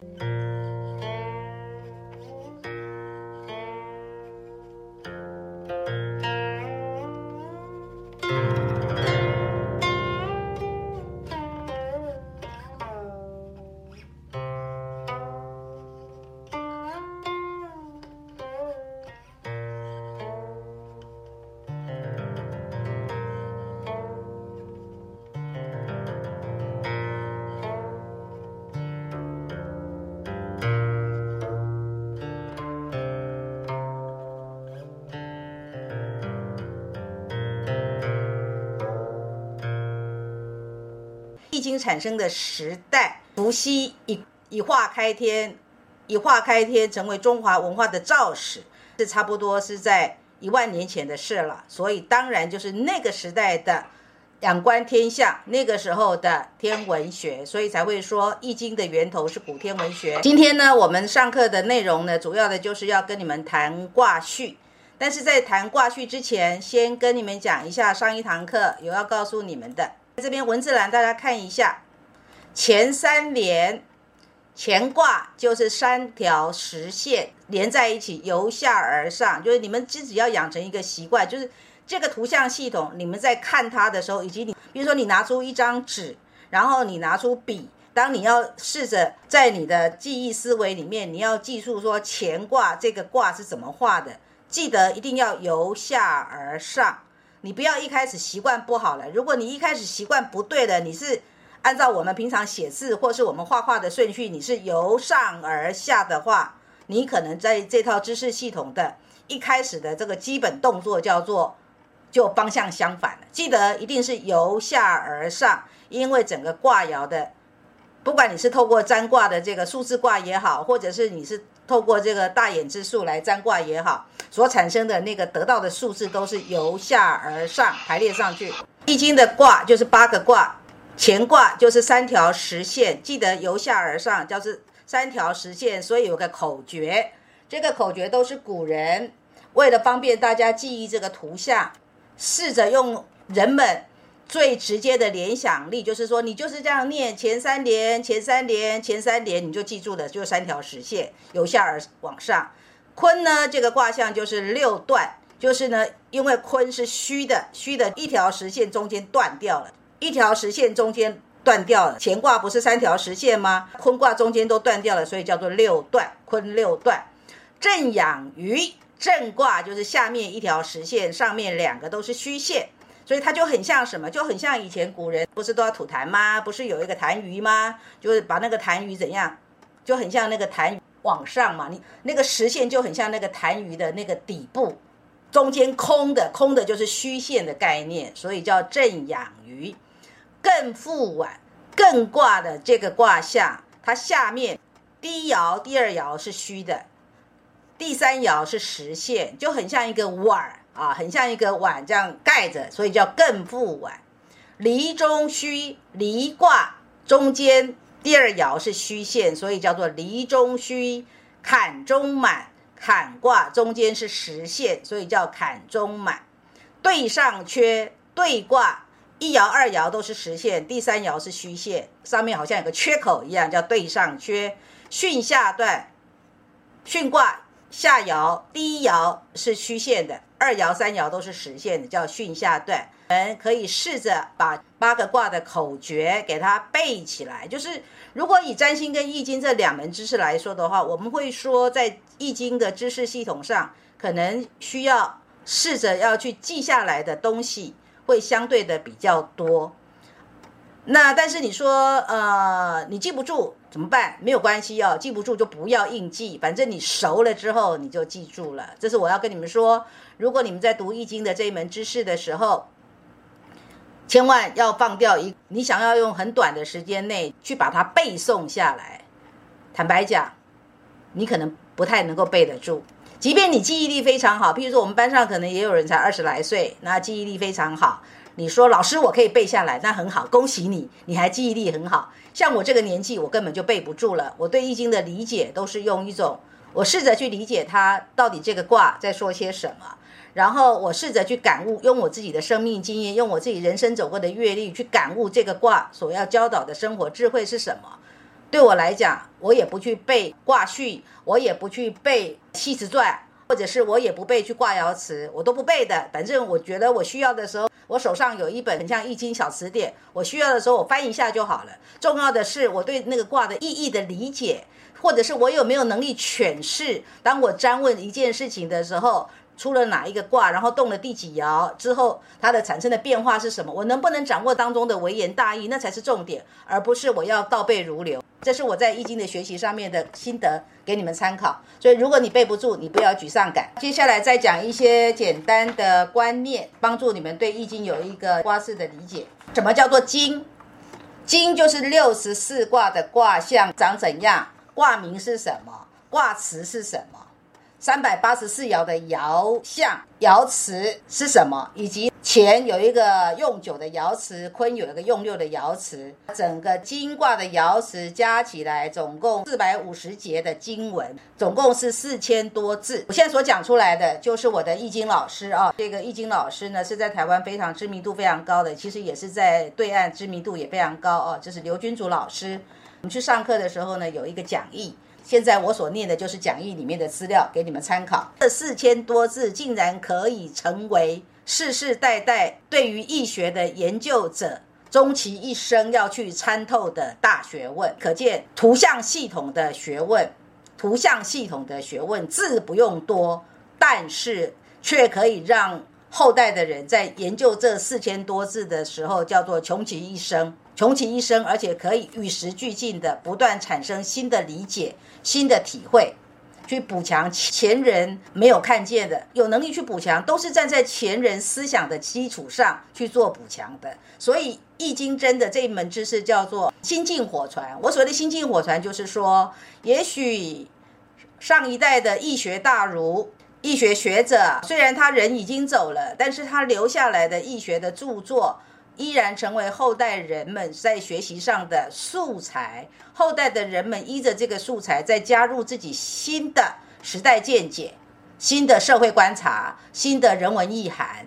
Bye. 易经产生的时代，伏羲以以画开天，以画开天成为中华文化的肇始，是差不多是在一万年前的事了。所以当然就是那个时代的仰观天象，那个时候的天文学，所以才会说易经的源头是古天文学。今天呢，我们上课的内容呢，主要的就是要跟你们谈卦序。但是在谈卦序之前，先跟你们讲一下上一堂课有要告诉你们的。这边文字栏大家看一下，前三连乾卦就是三条实线连在一起，由下而上，就是你们自己要养成一个习惯，就是这个图像系统，你们在看它的时候，以及你，比如说你拿出一张纸，然后你拿出笔，当你要试着在你的记忆思维里面，你要记住说乾卦这个卦是怎么画的，记得一定要由下而上。你不要一开始习惯不好了。如果你一开始习惯不对的，你是按照我们平常写字或是我们画画的顺序，你是由上而下的话，你可能在这套知识系统的一开始的这个基本动作叫做就方向相反了。记得一定是由下而上，因为整个卦爻的，不管你是透过占卦的这个数字卦也好，或者是你是透过这个大眼之数来占卦也好。所产生的那个得到的数字都是由下而上排列上去。易经的卦就是八个卦，乾卦就是三条实线，记得由下而上就是三条实线。所以有个口诀，这个口诀都是古人为了方便大家记忆这个图像，试着用人们最直接的联想力，就是说你就是这样念前三连，前三连，前三连，你就记住了，就三条实线由下而往上。坤呢，这个卦象就是六断，就是呢，因为坤是虚的，虚的一条实线中间断掉了，一条实线中间断掉了。乾卦不是三条实线吗？坤卦中间都断掉了，所以叫做六断，坤六断。震养鱼，震卦就是下面一条实线，上面两个都是虚线，所以它就很像什么？就很像以前古人不是都要吐痰吗？不是有一个痰盂吗？就是把那个痰盂怎样，就很像那个痰。往上嘛，你那个实线就很像那个痰盂的那个底部，中间空的，空的就是虚线的概念，所以叫正养鱼。艮复碗，艮卦的这个卦象，它下面第一爻、第二爻是虚的，第三爻是实线，就很像一个碗啊，很像一个碗这样盖着，所以叫艮复碗。离中虚，离卦中间。第二爻是虚线，所以叫做离中虚，坎中满。坎卦中间是实线，所以叫坎中满。对上缺，对卦一爻、二爻都是实线，第三爻是虚线，上面好像有个缺口一样，叫对上缺。巽下断，巽卦下爻第一爻是虚线的，二爻、三爻都是实现的，叫巽下断。们可以试着把八个卦的口诀给它背起来。就是如果以占星跟易经这两门知识来说的话，我们会说在易经的知识系统上，可能需要试着要去记下来的东西会相对的比较多。那但是你说呃你记不住怎么办？没有关系哦，记不住就不要硬记，反正你熟了之后你就记住了。这是我要跟你们说，如果你们在读易经的这一门知识的时候。千万要放掉一，你想要用很短的时间内去把它背诵下来。坦白讲，你可能不太能够背得住。即便你记忆力非常好，譬如说我们班上可能也有人才二十来岁，那记忆力非常好。你说老师我可以背下来，那很好，恭喜你，你还记忆力很好。像我这个年纪，我根本就背不住了。我对易经的理解都是用一种，我试着去理解它到底这个卦在说些什么。然后我试着去感悟，用我自己的生命经验，用我自己人生走过的阅历去感悟这个卦所要教导的生活智慧是什么。对我来讲，我也不去背卦序，我也不去背系辞传，或者是我也不背去挂爻辞，我都不背的。反正我觉得我需要的时候，我手上有一本很像易经小词典，我需要的时候我翻一下就好了。重要的是我对那个卦的意义的理解，或者是我有没有能力诠释。当我占问一件事情的时候。出了哪一个卦，然后动了第几爻之后，它的产生的变化是什么？我能不能掌握当中的微言大义，那才是重点，而不是我要倒背如流。这是我在易经的学习上面的心得，给你们参考。所以如果你背不住，你不要沮丧感。接下来再讲一些简单的观念，帮助你们对易经有一个卦式的理解。什么叫做经？经就是六十四卦的卦象长怎样，卦名是什么，卦辞是什么。三百八十四爻的爻象、爻辞是什么？以及乾有一个用九的爻辞，坤有一个用六的爻辞，整个金卦的爻辞加起来总共四百五十节的经文，总共是四千多字。我现在所讲出来的就是我的易经老师啊，这个易经老师呢是在台湾非常知名度非常高的，其实也是在对岸知名度也非常高哦，就是刘君祖老师。我们去上课的时候呢，有一个讲义。现在我所念的就是讲义里面的资料，给你们参考。这四千多字竟然可以成为世世代代对于易学的研究者终其一生要去参透的大学问，可见图像系统的学问，图像系统的学问字不用多，但是却可以让后代的人在研究这四千多字的时候，叫做穷其一生。穷其一生，而且可以与时俱进的不断产生新的理解、新的体会，去补强前人没有看见的，有能力去补强，都是站在前人思想的基础上去做补强的。所以《易经》真的这一门知识叫做心境火传。我所谓的心境火传，就是说，也许上一代的易学大儒、易学学者，虽然他人已经走了，但是他留下来的易学的著作。依然成为后代人们在学习上的素材。后代的人们依着这个素材，再加入自己新的时代见解、新的社会观察、新的人文意涵，